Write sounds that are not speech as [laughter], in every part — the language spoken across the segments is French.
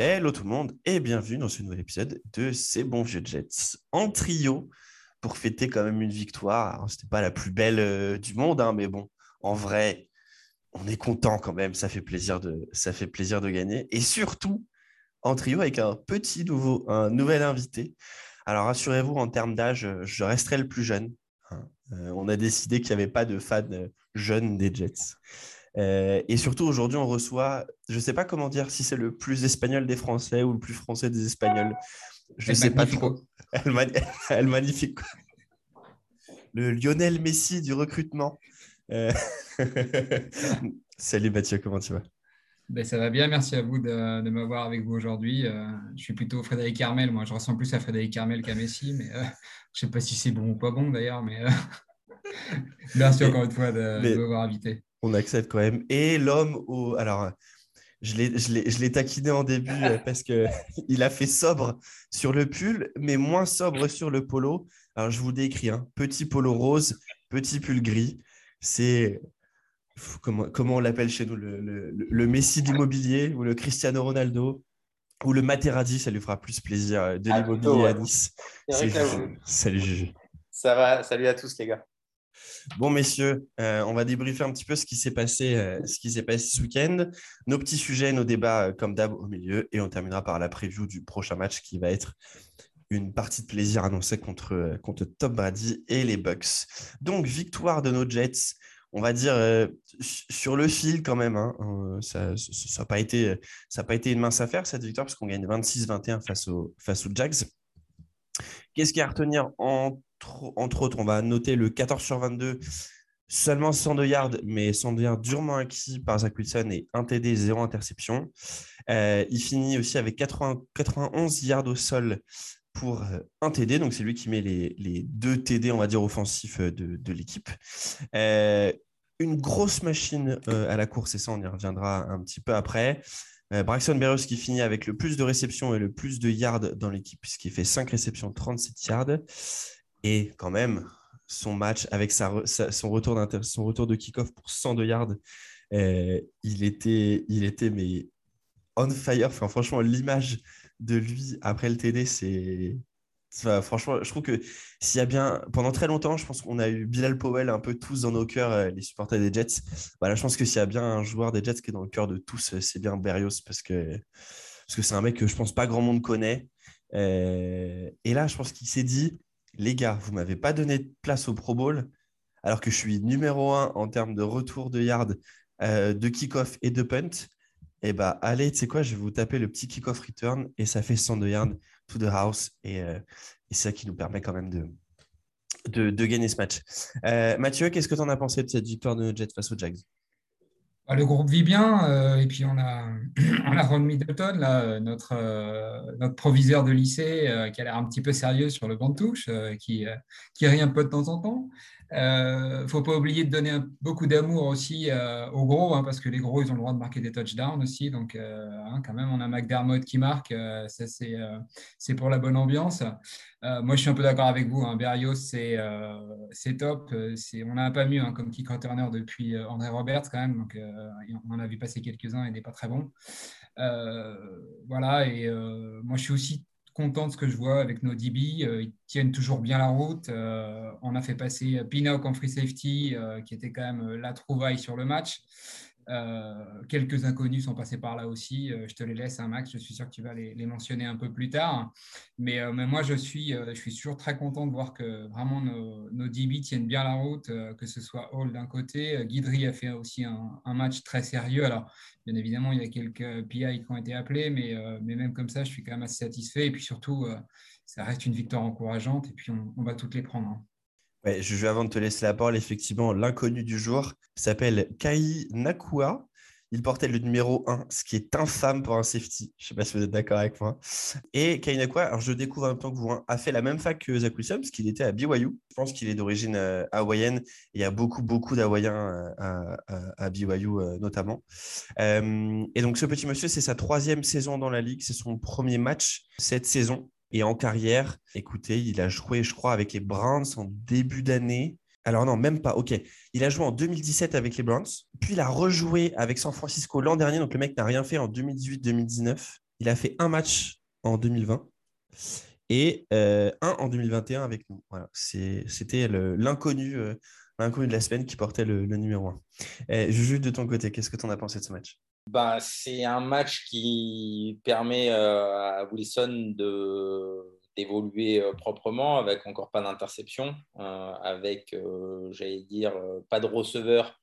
Hello tout le monde et bienvenue dans ce nouvel épisode de C'est bon vieux Jets en trio pour fêter quand même une victoire. C'était pas la plus belle euh, du monde, hein, mais bon, en vrai, on est content quand même. Ça fait plaisir de, gagner et surtout en trio avec un petit nouveau, un nouvel invité. Alors rassurez-vous, en termes d'âge, je resterai le plus jeune. hein. Euh, on a décidé qu'il n'y avait pas de fans euh, jeunes des Jets. Euh, et surtout, aujourd'hui, on reçoit, je ne sais pas comment dire, si c'est le plus espagnol des Français ou le plus français des Espagnols. Je ne sais pas trop. [laughs] El, [laughs] El Magnifico. Le Lionel Messi du recrutement. Euh, [laughs] Salut Mathieu, comment tu vas? Ben, ça va bien, merci à vous de, de m'avoir avec vous aujourd'hui. Euh, je suis plutôt Frédéric Carmel, moi je ressemble plus à Frédéric Carmel qu'à Messi, mais je ne sais pas si c'est bon ou pas bon d'ailleurs, mais merci encore une fois de, m'avoir invité. On accepte quand même. Et l'homme au. Alors, je l'ai- je l'ai je l'ai taquiné en début euh, parce qu'il [laughs] a fait sobre sur le pull, mais moins sobre sur le polo. Alors, je vous décris hein. petit polo rose, petit pull gris. C'est. Comment, comment on l'appelle chez nous le, le- Messi de l'immobilier ou le Cristiano Ronaldo ou le Materazzi, ça lui fera plus plaisir euh, de Ah, l'immobilier à. Nice. Salut Juju. Ça va, salut à tous les gars. Bon, messieurs, euh, on va débriefer un petit peu ce qui s'est passé, euh, ce qui s'est passé ce week-end. Nos petits sujets, nos débats, euh, comme d'hab, au milieu. Et on terminera par la preview du prochain match qui va être une partie de plaisir annoncée contre, contre Top Brady et les Bucks. Donc, victoire de nos Jets. On va dire sur le fil quand même. hein. Euh, ça n'a pas, été- une mince affaire cette victoire parce qu'on gagne 26-21 face, face aux Jags. Qu'est-ce qu'il y a à retenir entre, entre autres On va noter le 14 sur 22, seulement 102 yards, mais 102 yards durement acquis par Zach Wilson et 1 TD, 0 interception. Euh, il finit aussi avec 80 91 yards au sol pour euh, un TD, donc c'est lui qui met les, deux TD, on va dire, offensifs euh, de, l'équipe. Une grosse machine à la course, et ça, on y reviendra un petit peu après. Braxton Berrios qui finit avec le plus de réceptions et le plus de yards dans l'équipe, puisqu'il fait 5 réceptions, 37 yards. Et quand même, son match avec son, retour de kick-off pour 102 yards, euh, il, était, il était mais on fire. Franchement, l'image de lui après le TD, c'est. franchement, je trouve que s'il y a bien. Pendant très longtemps, je pense qu'on a eu Bilal Powell un peu tous dans nos cœurs, euh, les supporters des Jets. Voilà, je pense que s'il y a bien un joueur des Jets qui est dans le cœur de tous, euh, c'est bien Berrios parce que parce que c'est un mec que je pense pas grand monde connaît. Et là, je pense qu'il s'est dit les gars, vous m'avez pas donné de place au Pro Bowl alors que je suis numéro un en termes de retour de yard, euh, de kick-off et de punt. Et bah allez, tu sais quoi, je vais vous taper le petit kick-off return et ça fait 102 yards to the house et, euh, et c'est ça qui nous permet quand même de, gagner ce match. Euh, Mathieu, qu'est-ce que tu en as pensé de cette victoire de Jets face aux Jags? Bah, Le groupe vit bien, euh, et puis on a, [clears throat] on a Ron Middleton, euh, notre, euh, notre proviseur de lycée, qui a l'air un petit peu sérieux sur le banc de touche, qui, qui rit un peu de temps en temps. Ne faut pas oublier de donner beaucoup d'amour aussi euh, aux gros, hein, parce que les gros, ils ont le droit de marquer des touchdowns aussi. Donc, euh, hein, quand même, on a McDermott qui marque, euh, ça c'est euh, pour la bonne ambiance. Euh, moi, je suis un peu d'accord avec vous. Hein, Berrios, c'est euh, top. Euh, On n'a pas mieux hein, comme kick returner depuis euh, André Roberts quand même. Donc, euh, on en a vu passer quelques-uns et des pas très. Euh, voilà, et euh, moi, je suis aussi content de ce que je vois avec nos DB. Euh, ils tiennent toujours bien la route. Euh, on a fait passer Pinnock en free safety, euh, qui était quand même la trouvaille sur le match. Euh, quelques inconnus sont passés par là aussi. Euh, je te les laisse, hein, Max. Je suis sûr que tu vas les, mentionner un peu plus tard. Mais, euh, moi, je suis, je suis toujours très content de voir que vraiment nos, nos DB tiennent bien la route, que ce soit Hall d'un côté. Guidry a fait aussi un, match très sérieux. Alors, bien évidemment, il y a quelques PI qui ont été appelés, mais, même comme ça, je suis quand même assez satisfait. Et puis surtout, ça reste une victoire encourageante. Et puis, on, on va toutes les prendre. hein. Je vais avant de te laisser la parole, effectivement, l'inconnu du jour s'appelle Kai Nakua. Il portait le numéro 1, ce qui est infâme pour un safety. Je ne sais pas si vous êtes d'accord avec moi. Et Kainakwa, alors je découvre en même temps que vous, hein, a fait la même fac que Zach parce qu'il était à BYU. Je pense qu'il est d'origine euh, hawaïenne. Il y a beaucoup, beaucoup d'Hawaïens euh, à, BYU notamment. et donc ce petit monsieur, c'est sa troisième saison dans la ligue. C'est son premier match cette saison. Et en carrière, écoutez, il a joué, je crois, avec les Browns en début d'année. Alors non, même pas. Ok. Il a joué en 2017 avec les Browns, puis il a rejoué avec San Francisco l'an dernier. Donc le mec n'a rien fait en 2018-2019. Il a fait un match en 2020 et euh, un en 2021 avec nous. Voilà. C'était l'inconnu euh, l'inconnu de la semaine qui portait le, numéro 1. Eh, Juju, de ton côté, qu'est-ce que tu en as pensé de ce match? Bah, C'est un match qui permet euh, à Wilson de d'évoluer euh, proprement, avec encore pas d'interception, euh, avec, j'allais dire, pas de receveur,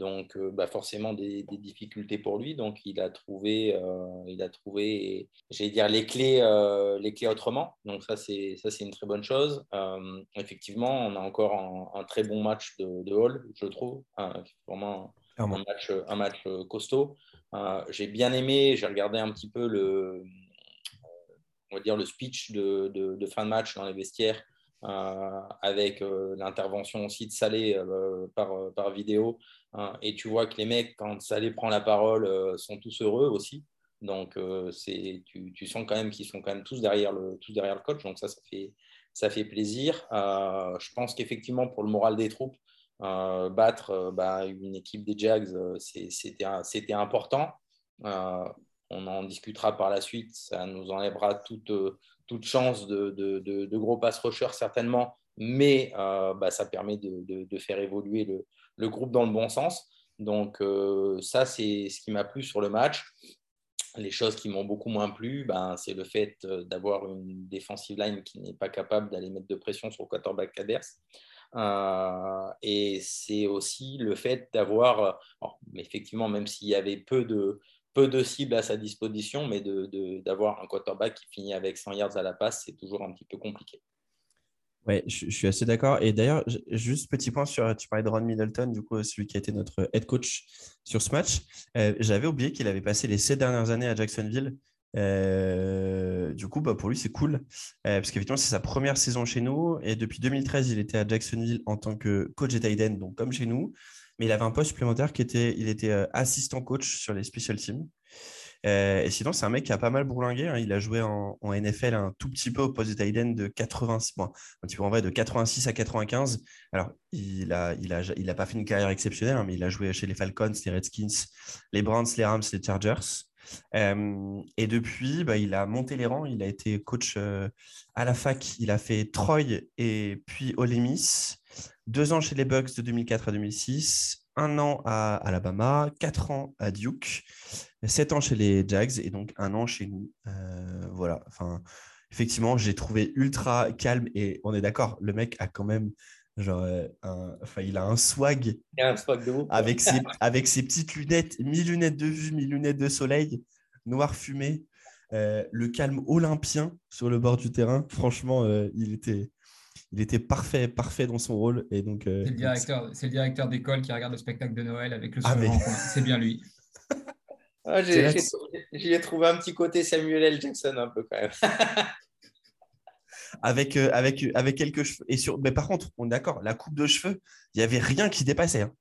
donc bah, forcément des, difficultés pour lui. Donc il a trouvé, il a trouvé, j'allais dire, les clés, les clés autrement. Donc ça c'est ça c'est une très bonne chose. effectivement, on a encore un, très bon match de, Hall, je trouve, vraiment un match, match costaud. j'ai bien aimé, j'ai regardé un petit peu le, on va dire, le speech de, fin de match dans les vestiaires, euh, avec euh, l'intervention aussi de Salé euh, par, par vidéo. et tu vois que les mecs, quand Salé prend la parole, sont tous heureux aussi. Donc, c'est, tu, tu, sens quand même qu'ils sont quand même tous derrière le, tous derrière le coach. Donc, ça, ça fait, ça fait plaisir. je pense qu'effectivement, pour le moral des troupes, battre bah, une équipe des Jags, c'était, c'était important on en discutera par la suite. Ça nous enlèvera toute, euh, chance de, gros pass rushers, certainement, mais euh, bah, ça permet de, faire évoluer le, groupe dans le bon sens. Donc, euh, ça, c'est ce qui m'a plu sur le match. Les choses qui m'ont beaucoup moins plu, ben, c'est le fait d'avoir une defensive line qui n'est pas capable d'aller mettre de pression sur le quarterback adverse. Et c'est aussi le fait d'avoir, effectivement, même s'il y avait peu de, peu de cibles à sa disposition, mais d'avoir de, un quarterback qui finit avec 100 yards à la passe, c'est toujours un petit peu compliqué. Oui, je, suis assez d'accord. Et d'ailleurs, juste petit point sur, tu parlais de Ron Middleton, du coup, celui qui a été notre head coach sur ce match. Euh, j'avais oublié qu'il avait passé les sept dernières années à Jacksonville. Euh, du coup, bah, pour lui, c'est cool. Euh, parce qu'effectivement, c'est sa première saison chez nous. Et depuis 2013, il était à Jacksonville en tant que coach et tight donc comme chez nous mais il avait un poste supplémentaire qui était, il était euh, assistant coach sur les special teams. Et sinon, c'est un mec qui a pas mal bourlingué. Hein. Il a joué en, NFL un tout petit peu au poste de tight de 86, un petit peu en vrai, de 86 à 95. Alors, il n'a il a, il pas fait une carrière exceptionnelle, hein, mais il a joué chez les Falcons, les Redskins, les Browns, les Rams, les Chargers. Et depuis, bah, il a monté les rangs. Il a été coach à la fac. Il a fait Troy et puis Ole Miss deux ans chez les Bucks de 2004 à 2006, un an à Alabama, quatre ans à Duke, sept ans chez les Jags et donc un an chez nous. Voilà, enfin, effectivement, j'ai trouvé ultra calme et on est d'accord, le mec a quand même genre euh, enfin il a un swag, un swag de avec ses [laughs] avec ses petites lunettes mi lunettes de vue mi lunettes de soleil noir fumé euh, le calme olympien sur le bord du terrain franchement il était il était parfait, parfait dans son rôle. Et donc, euh, c'est le directeur, c'est le directeur d'école qui regarde le spectacle de Noël avec le ah, sourire C'est bien lui. Ah, J'y ai, trouvé un petit côté Samuel L. Jackson un peu quand même. [laughs] avec, euh, avec, avec quelques cheveux. Et sur... Mais par contre, on est d'accord, la coupe de cheveux, il n'y avait rien qui dépassait. Hein.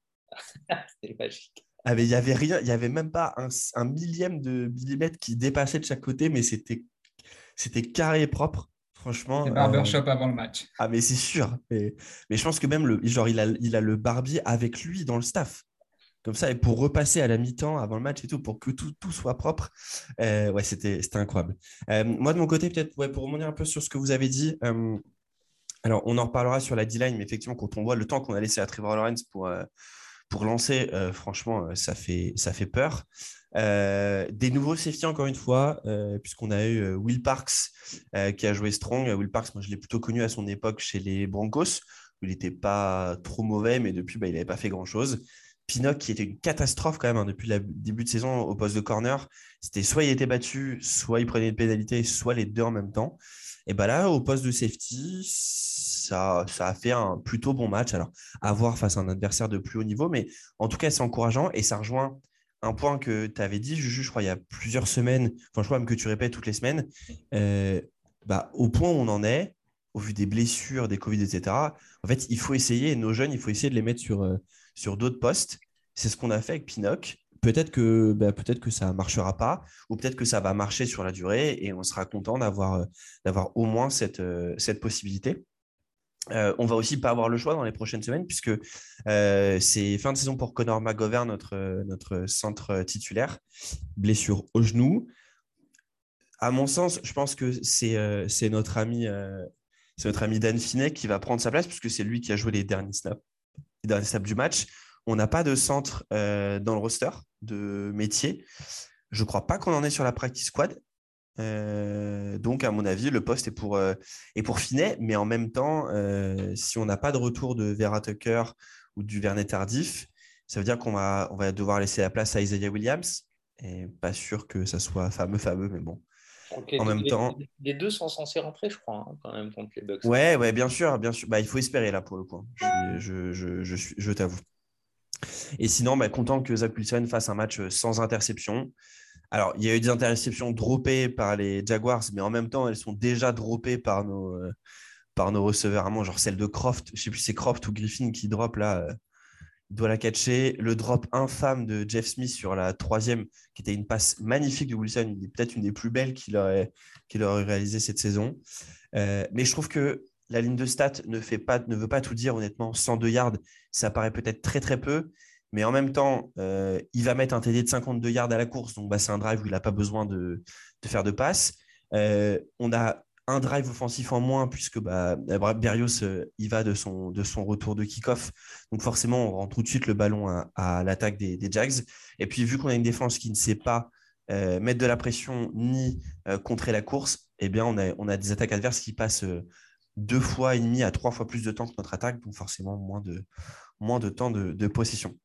[laughs] C'est magique. Ah, il n'y avait rien, il n'y avait même pas un, un, millième de millimètre qui dépassait de chaque côté, mais c'était carré et propre. Franchement. C'est barbershop euh, avant le match. Ah, mais c'est sûr. Mais, mais, je pense que même le, genre, il a, il a le barbier avec lui dans le staff. Comme ça, et pour repasser à la mi-temps avant le match et tout, pour que tout, tout soit propre. Euh, ouais, c'était incroyable. Euh, moi, de mon côté, peut-être ouais, pour revenir un peu sur ce que vous avez dit. alors, on en reparlera sur la D-line, mais effectivement, quand on voit le temps qu'on a laissé à Trevor Lawrence pour, pour lancer, franchement, ça fait, ça fait peur. Euh, des nouveaux safety, encore une fois, euh, puisqu'on a eu euh, Will Parks qui a joué strong. Will Parks, moi, je l'ai plutôt connu à son époque chez les Broncos, où il n'était pas trop mauvais, mais depuis, bah, il n'avait pas fait grand-chose. Pinnock, qui était une catastrophe quand même hein, depuis le début de saison au poste de corner. C'était soit il était battu, soit il prenait une pénalité, soit les deux en même temps. Et bah là, au poste de safety, ça, ça a fait un plutôt bon match. Alors, à voir face à un adversaire de plus haut niveau, mais en tout cas, c'est encourageant et ça rejoint un point que tu avais dit, Juju, je crois, il y a plusieurs semaines, enfin, je crois même que tu répètes toutes les semaines, euh, bah, au point où on en est, au vu des blessures, des Covid, etc., en fait, il faut essayer, nos jeunes, il faut essayer de les mettre sur, euh, sur d'autres postes. C'est ce qu'on a fait avec Pinoc. Peut-être que, bah, peut que ça ne marchera pas, ou peut-être que ça va marcher sur la durée, et on sera content d'avoir, euh, au moins cette, cette possibilité. Euh, on va aussi pas avoir le choix dans les prochaines semaines puisque euh, c'est fin de saison pour Connor McGovern, notre, centre titulaire, blessure au genou. À mon sens, je pense que c'est euh, notre ami Dan Finet qui va prendre sa place puisque c'est lui qui a joué les derniers snaps, derniers snaps du match. On n'a pas de centre dans le roster de métier. Je ne crois pas qu'on en est sur la practice squad. Euh, donc, à mon avis, le poste est pour, euh, Finet, mais en même temps, euh, si on n'a pas de retour de Vera Tucker ou du Vernet tardif, ça veut dire qu'on va, va devoir laisser la place à Isaiah Williams. Et pas sûr que ça soit fameux, fameux, mais bon. En même temps. Les deux sont censés rentrer, je crois, hein, quand même, contre les Bucks. Ouais, ouais, bien sûr, bien sûr. Bah, il faut espérer là pour le coup. Je, je, je, je t'avoue. Et sinon, bah, content que Zach Wilson fasse un match sans interception. Alors, il y a eu des interceptions droppées par les Jaguars, mais en même temps, elles sont déjà droppées par nos, euh, par nos receveurs. genre celle de Croft, je ne sais plus si c'est Croft ou Griffin qui drop là. Euh, doit la catcher. Le drop infâme de Jeff Smith sur la troisième, qui était une passe magnifique de Wilson, peut-être une des plus belles qu'il aurait, qu'il aurait réalisé cette saison. Euh, mais je trouve que la ligne de stats ne, fait pas, ne veut pas tout dire, honnêtement. 102 yards, ça paraît peut-être très très peu. Mais en même temps, euh, il va mettre un TD de 52 yards à la course. Donc, bah, c'est un drive où il n'a pas besoin de, faire de passe. Euh, on a un drive offensif en moins puisque bah, Berrios euh, il va de son, retour de kick-off. Donc forcément, on rend tout de suite le ballon à, l'attaque des, Jags. Et puis vu qu'on a une défense qui ne sait pas mettre de la pression ni contrer la course, eh bien on a, on a des attaques adverses qui passent deux fois et demi à trois fois plus de temps que notre attaque, donc forcément moins de, moins de temps de possession.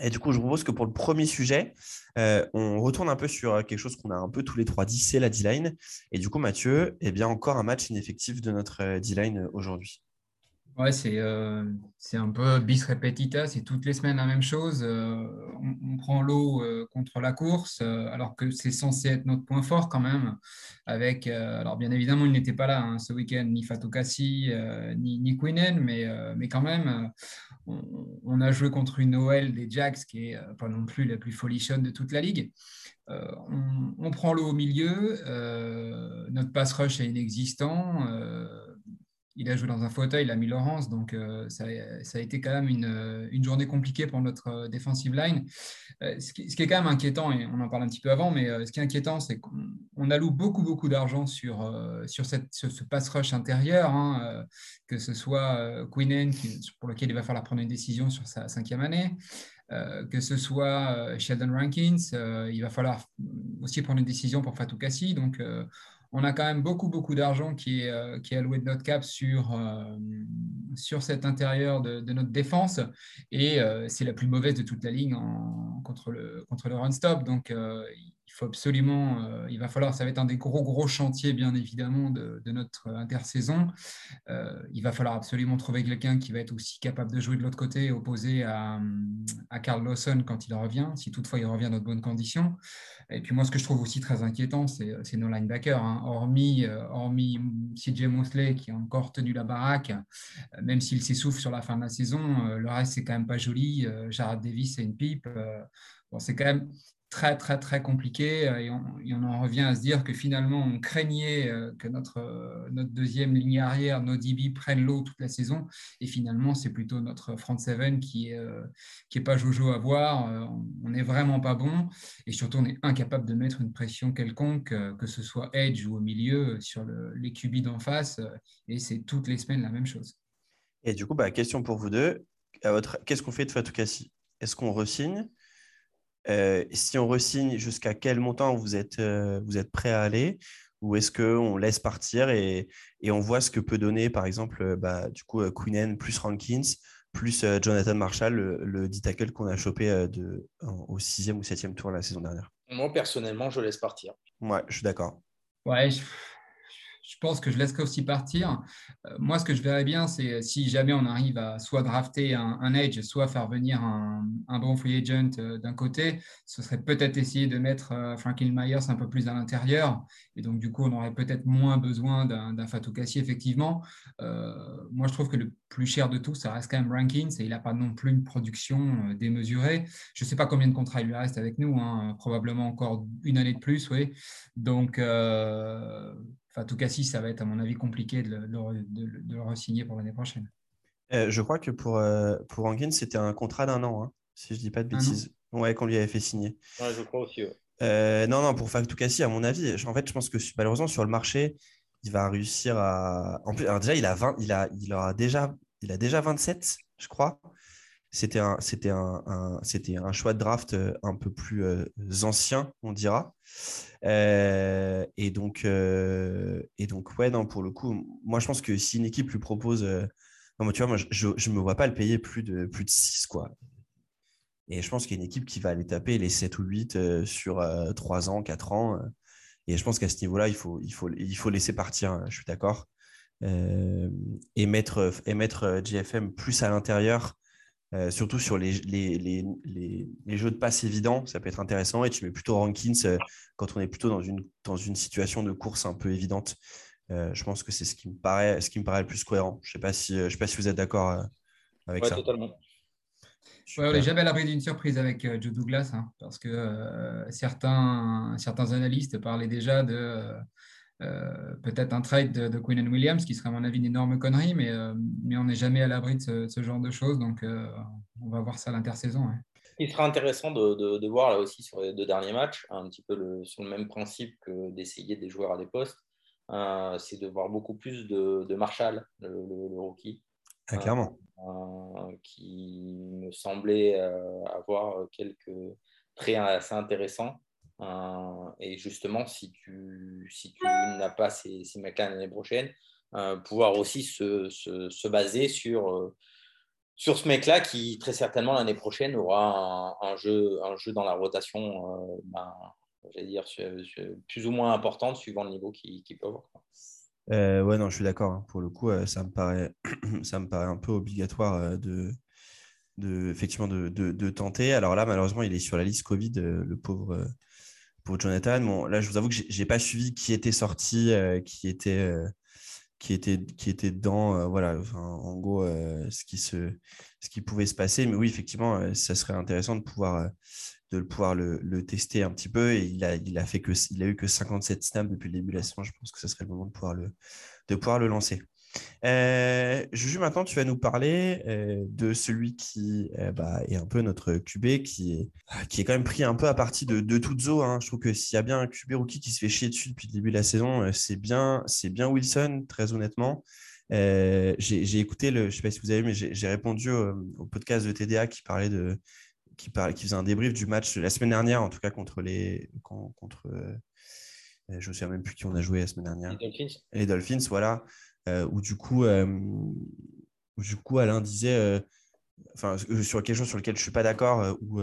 Et du coup, je propose que pour le premier sujet, euh, on retourne un peu sur euh, quelque chose qu'on a un peu tous les trois dit, c'est la D-line. Et du coup, Mathieu, eh bien, encore un match ineffectif de notre euh, D-line aujourd'hui. Ouais, c'est euh, c'est un peu bis repetita, c'est toutes les semaines la même chose. Euh, on, prend l'eau euh, contre la course, alors que c'est censé être notre point fort quand même. Avec, alors bien évidemment, il n'était pas là hein, ce week-end, ni Fatukasi, ni, ni Quinnen, mais, mais quand même, on, a joué contre une OL des Jacks qui est pas non plus la plus folichonne de toute la ligue. On, on, prend l'eau au milieu, notre pass rush est inexistant il a joué dans un fauteuil, il a mis Laurence, donc euh, ça, a été quand même une, journée compliquée pour notre euh, defensive line. Euh, ce, qui, est quand même inquiétant, et on en parle un petit peu avant, mais ce qui est inquiétant, c'est qu'on alloue beaucoup, beaucoup d'argent sur, ce pass rush intérieur, hein, que ce soit Quinnen, pour lequel il va falloir prendre une décision sur sa cinquième année, que ce soit Sheldon Rankins, il va falloir aussi prendre une décision pour Fatou Kassi. Donc, on a quand même beaucoup, beaucoup d'argent qui est, euh, alloué de notre cap sur, euh, sur cet intérieur de, notre défense. Et euh, c'est la plus mauvaise de toute la ligne contre, le, contre le run-stop. Donc, il faut absolument, il va falloir, ça va être un des gros, gros chantiers, bien évidemment, de, notre intersaison. Il va falloir absolument trouver quelqu'un qui va être aussi capable de jouer de l'autre côté, opposé à, à Carl Lawson quand il revient, si toutefois il revient dans de bonnes conditions. Et puis moi, ce que je trouve aussi très inquiétant, c'est nos linebackers. Hein. Hormis, euh, hormis CJ Mosley qui a encore tenu la baraque, même s'il s'essouffle sur la fin de la saison, le reste, c'est quand même pas joli. Jared Davis, c'est une pipe. Bon, c'est quand même très, très, très compliqué. Euh, et on, en revient à se dire que finalement, on craignait euh, que notre, euh, notre deuxième ligne arrière, nos DB, prennent l'eau toute la saison. Et finalement, c'est plutôt notre front seven qui est, qui est pas jojo à voir. On n'est vraiment pas bon. Et surtout, on est incapable de mettre une pression quelconque, que ce soit edge ou au milieu, sur les QB d'en face. Et c'est toutes les semaines la même chose. Et du coup, bah, question pour vous deux. Qu'est-ce qu'on fait de Fatou Kassi? Est-ce qu'on resigne? Euh, si on resigne, jusqu'à quel montant vous êtes, euh, vous êtes prêt à aller? Ou est-ce qu'on laisse partir et, et, on voit ce que peut donner, par exemple, euh, bah, du coup, Queenen plus Rankins, plus Jonathan Marshall, le, le tackle qu'on a chopé de, au sixième ou septième tour la saison dernière? Moi, personnellement, je laisse partir. Ouais, je suis d'accord. Ouais, je, je pense que je laisse aussi partir. Euh, moi, ce que je verrais bien, c'est si jamais on arrive à soit drafter un, edge, soit faire venir un, un bon free agent euh, d'un côté, ce serait peut-être essayer de mettre euh, Franklin Myers un peu plus à l'intérieur. Et donc, du coup, on aurait peut-être moins besoin d'un Fatou Kassi, effectivement. moi, je trouve que le plus cher de tout, ça reste quand même Rankins et il n'a pas non plus une production démesurée. Je ne sais pas combien de contrats il lui reste avec nous, hein, probablement encore une année de plus, oui. Donc, en tout cas, si ça va être, à mon avis, compliqué de le, de, re-signer pour l'année prochaine. Euh, je crois que pour, euh, pour Rankins, c'était un contrat d'un an, hein, si je ne dis pas de bêtises. Ouais, qu'on lui avait fait signer. Ouais, je crois aussi. Euh, non, non, pour Fatou à mon avis, en fait, je pense que malheureusement, sur le marché, il va réussir à. En plus, alors déjà, il a, 20, il a, il aura déjà, il a déjà 27, je crois. C'était un, c'était un, c'était un choix de draft un peu plus ancien, on dira. Euh, et, donc, euh, et donc, ouais, non, pour le coup, moi, je pense que si une équipe lui propose. Euh, non, tu vois, moi, je ne me vois pas le payer plus de, plus de 6, quoi. Et je pense qu'il y a une équipe qui va aller taper les 7 ou 8 sur 3 ans, 4 ans. et je pense qu'à ce niveau-là, il faut, il, faut, il faut laisser partir, hein, je suis d'accord. et mettre, et mettre GFM plus à l'intérieur euh, surtout sur les, les, les, les, jeux de passe évidents, ça peut être intéressant. Et tu mets plutôt Rankins euh, quand on est plutôt dans une, dans une situation de course un peu évidente. Euh, je pense que c'est ce qui me paraît, ce qui me paraît le plus cohérent. Je ne sais, pas si, je sais pas si vous êtes d'accord avec ouais, ça. Totalement. on n'est jamais à l'abri d'une surprise avec Joe Douglas, hein, parce que certains, certains analystes parlaient déjà de euh, peut-être un trade de, Queen and Williams, qui serait à mon avis une énorme connerie, mais, euh, mais on n'est jamais à l'abri de ce, genre de choses. Donc, euh, on va voir ça à l'intersaison. Il sera intéressant de, de, voir là aussi sur les deux derniers matchs, un petit peu le, sur le même principe que d'essayer des joueurs à des postes, c'est de voir beaucoup plus de, Marshall, le, rookie. Ah, clairement. qui me semblait avoir quelques traits assez intéressants. Euh, et justement, si tu, si tu n'as pas ces, ces mecs-là l'année prochaine, euh, pouvoir aussi se, se, baser sur, euh, sur ce mec-là qui, très certainement, l'année prochaine, aura un, jeu, un jeu dans la rotation, ben, dire, plus ou moins importante suivant le niveau qu'il peut avoir. ouais, non, je suis d'accord. Hein. Pour le coup, ça, me paraît, [clears throat] ça me paraît un peu obligatoire de, de, effectivement, de, de, tenter. Alors là, malheureusement, il est sur la liste Covid, le pauvre, pour Jonathan. Là, je vous avoue que je n'ai pas suivi qui était sorti, euh, qui, était, euh, qui, était, qui était dedans. Euh, voilà, en gros, ce, qui se, ce qui pouvait se passer. Mais oui, effectivement, ça serait intéressant de pouvoir, de pouvoir le, le, tester un petit peu. Et il a, il a, fait que, il a eu que 57 snaps depuis le début de la saison. Je pense que ce serait le moment de pouvoir le, de pouvoir le lancer. Euh, Juju, maintenant, tu vas nous parler euh, de celui qui euh, bah, est un peu notre QB, qui est, qui est quand même pris un peu à partie de, de Tuzo. Hein. Je trouve que s'il y a bien un QB rookie qui se fait chier dessus depuis le début de la saison, euh, c'est bien, c'est bien Wilson, très honnêtement. j'ai écouté, le, je ne sais pas si vous avez vu, mais j'ai répondu au, podcast de TDA qui parlait de, qui, parlait, qui faisait un débrief du match la semaine dernière, en tout cas contre les, contre, je ne souviens même plus qui on a joué la semaine dernière. Les Dolphins. Les Dolphins, voilà. Euh, où du coup, euh, du coup, Alain disait, euh, enfin, sur quelque chose sur lequel je suis pas d'accord, où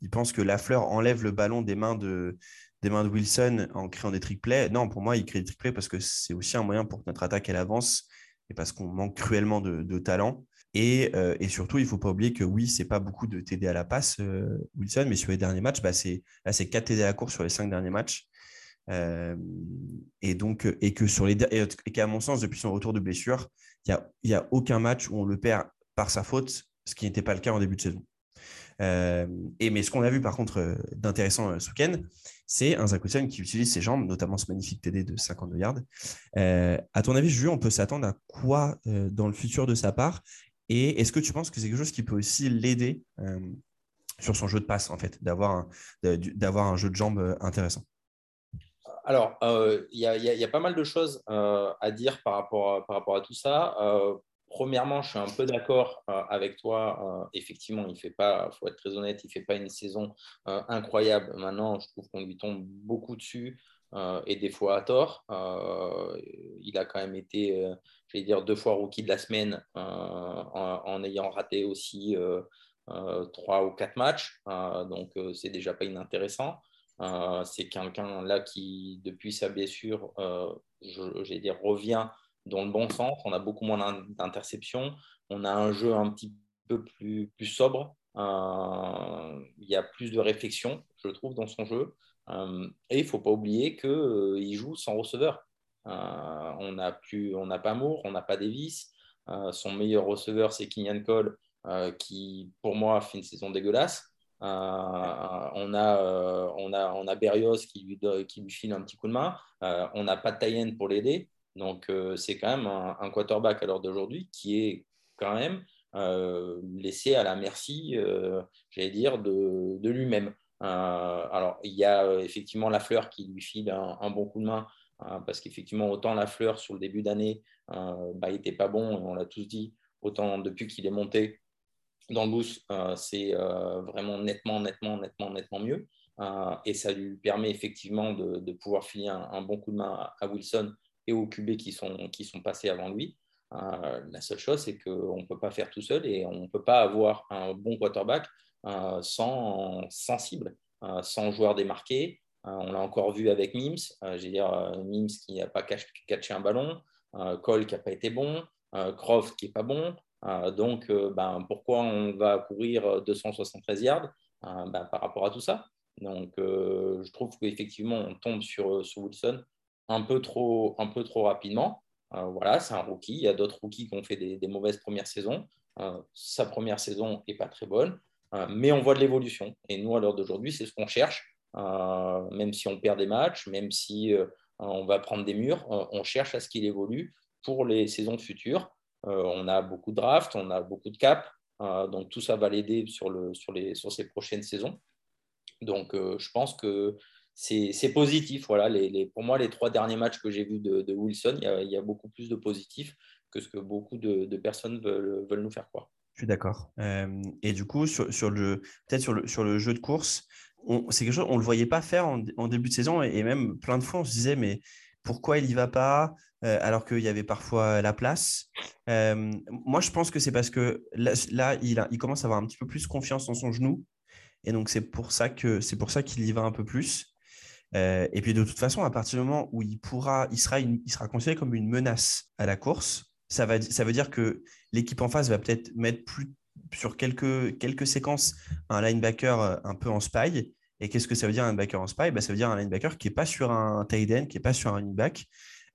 il pense que Lafleur enlève le ballon des mains de des mains de Wilson en créant des trick plays. Non, pour moi, il crée des trick plays parce que c'est aussi un moyen pour que notre attaque elle avance et parce qu'on manque cruellement de, talent. Et, et, surtout, il ne faut pas oublier que oui, c'est pas beaucoup de TD à la passe, Wilson, mais sur les derniers matchs, bah, c'est, là, c'est 4 TD à la course sur les 5 derniers matchs. Euh, et donc, et que sur les et qu'à mon sens, depuis son retour de blessure, il n'y a, a aucun match où on le perd par sa faute, ce qui n'était pas le cas en début de saison. Euh, et mais ce qu'on a vu par contre euh, d'intéressant ce week-end, c'est un Zach qui utilise ses jambes, notamment ce magnifique TD de 52 yards. à ton avis, Jules, on peut s'attendre à quoi dans le futur de sa part? Et est-ce que tu penses que c'est quelque chose qui peut aussi l'aider sur son jeu de passe, en fait, d'avoir d'avoir un jeu de jambes intéressant? Alors, euh, il y, a pas mal de choses euh, à dire par rapport, à, tout ça. Euh, premièrement, je suis un peu d'accord avec toi. effectivement, il fait pas, faut être très honnête, il fait pas une saison incroyable. Maintenant, je trouve qu'on lui tombe beaucoup dessus et des fois à tort. il a quand même été, je vais dire, deux fois rookie de la semaine en, en, ayant raté aussi trois ou quatre matchs. donc, c'est déjà pas inintéressant. C'est quelqu'un là qui, depuis sa blessure, j'ai dire, revient dans le bon sens. On a beaucoup moins d'interceptions. On a un jeu un petit peu plus, plus sobre. il y a plus de réflexion, je trouve, dans son jeu. et il ne faut pas oublier qu'il joue sans receveur. on n'a pas Moore, on n'a pas Davis. son meilleur receveur, c'est Kenyan Cole, qui, pour moi, fait une saison dégueulasse. On, a, on, a, on a Berrios qui lui, qui lui file un petit coup de main. on n'a pas de pour l'aider. Donc, euh, c'est quand même un, quarterback à l'heure d'aujourd'hui qui est quand même euh, laissé à la merci, euh, j'allais dire, de, lui-même. alors, il y a effectivement la fleur qui lui file un, bon coup de main, parce qu'effectivement, autant la fleur sur le début d'année, bah, il n'était pas bon, on l'a tous dit, autant depuis qu'il est monté dans le boost, c'est vraiment nettement, nettement, nettement, nettement mieux. et ça lui permet effectivement de, pouvoir filer un, bon coup de main à Wilson et aux QB qui sont, qui sont passés avant lui. Euh, la seule chose, c'est qu'on ne peut pas faire tout seul et on ne peut pas avoir un bon quarterback euh, sans, sans, cible, euh, sans joueur démarqué. on l'a encore vu avec Mims, j'ai dire Mims qui n'a pas catché un ballon, Cole qui n'a pas été bon, Croft qui n'est pas bon. Donc, ben, pourquoi on va courir 273 yards ben, par rapport à tout ça Donc, je trouve qu'effectivement, on tombe sur, Wilson un peu trop, un peu trop rapidement. Euh, voilà, c'est un rookie. Il y a d'autres rookies qui ont fait des, mauvaises premières saisons. Euh, sa première saison n'est pas très bonne, euh, mais on voit de l'évolution. Et nous, à l'heure d'aujourd'hui, c'est ce qu'on cherche. même si on perd des matchs, même si on va prendre des murs, on cherche à ce qu'il évolue pour les saisons futures. On a beaucoup de drafts, on a beaucoup de caps, donc tout ça va l'aider sur, ces prochaines saisons. Donc je pense que c'est positif. Voilà, pour moi, les trois derniers matchs que j'ai vus de, Wilson, il y, a, beaucoup plus de positifs que ce que beaucoup de, personnes veulent, nous faire croire. Je suis d'accord. Euh, et du coup, sur, peut-être sur le, jeu de course, c'est quelque chose on ne le voyait pas faire en, début de saison et, même plein de fois on se disait mais pourquoi il n'y va pas? Euh, alors qu'il y avait parfois la place euh, Moi, je pense que c'est parce que là, il, commence à avoir un petit peu plus confiance dans son genou et donc c'est pour ça que c'est pour ça qu'il y va un peu plus. Euh, et puis de toute façon, à partir du moment où il pourra, il sera, il sera considéré comme une menace à la course, ça, va, ça veut dire que l'équipe en face va peut-être mettre plus sur quelques, quelques séquences un linebacker euh, un peu en spy. Et qu'est-ce que ça veut dire un linebacker en spy? Bah, Ça veut dire un linebacker qui n'est pas sur un tight end, qui n'est pas sur un running back.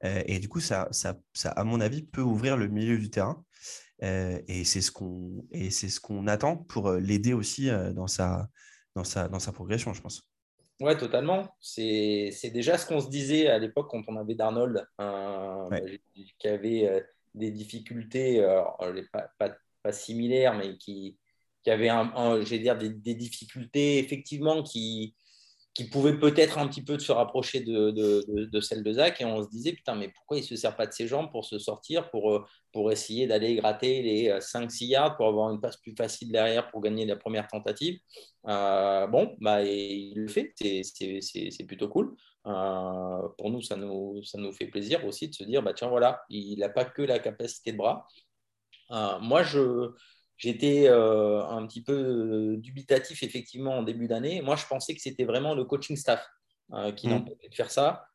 Euh, et du coup, ça, ça, ça, à mon avis, peut ouvrir le milieu du terrain. et c'est ce qu'on ce qu'on attend pour l'aider aussi dans, sa, dans, sa, dans sa progression, je pense. Ouais, totalement. C'est déjà ce qu'on se disait à l'époque quand on avait Darnold, qui avait euh, des difficultés, pas, pas, similaires, mais qui, qui avait un, dire, des, des, difficultés effectivement qui, qui pouvait peut-être un petit peu se rapprocher de, celle de Zach. Et on se disait, putain, mais pourquoi il ne se sert pas de ses jambes pour se sortir, pour, euh, pour essayer d'aller gratter les 5-6 euh, yards, pour avoir une passe plus facile derrière pour gagner la première tentative euh, Bon, bah, il le fait, c'est plutôt cool. pour nous ça, nous, ça nous fait plaisir aussi de se dire, bah, tiens, voilà, il n'a pas que la capacité de bras. moi, je J'étais euh, un petit peu euh, dubitatif effectivement en début d'année. Moi, je pensais que c'était vraiment le coaching staff euh, qui mmh. de faire ça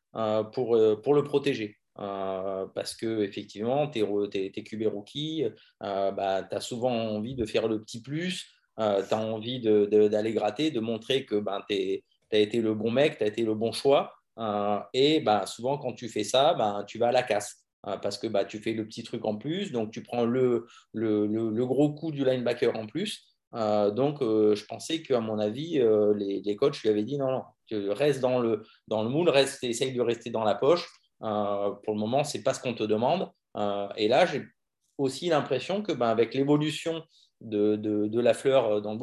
pour, pour le protéger. parce que effectivement, tu es, es, QB rookie, bah, tu as souvent envie de faire le petit plus, tu as envie d'aller gratter, de montrer que bah, tu as été le bon mec, tu as été le bon choix. et bah, souvent, quand tu fais ça, bah, tu vas à la casse. Euh, parce que bah, tu fais le petit truc en plus, donc tu prends le, le, gros coup du linebacker en plus. Euh, donc, euh, je pensais qu'à mon avis, les, les, coachs lui avaient dit non, non, tu dans le, dans le moule, reste, essaye de rester dans la poche. pour le moment, ce n'est pas ce qu'on te demande. et là, j'ai aussi l'impression que bah, avec l'évolution de, de, la fleur dans le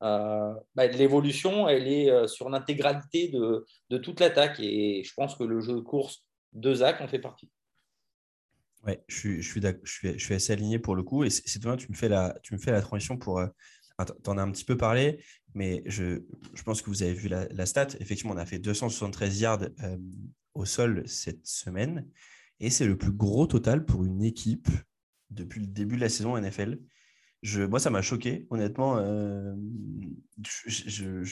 bah, l'évolution, elle est sur l'intégralité de, de, toute l'attaque. Et je pense que le jeu de course de Zach en fait partie. Ouais, je suis, je, suis je, suis, je assez aligné pour le coup. Et c'est toi, tu me fais la, tu me fais la transition pour. Euh, tu as un petit peu parlé, mais je, je pense que vous avez vu la, la, stat. Effectivement, on a fait 273 yards euh, au sol cette semaine. Et c'est le plus gros total pour une équipe depuis le début de la saison NFL. je, moi, ça m'a choqué, honnêtement. je, ne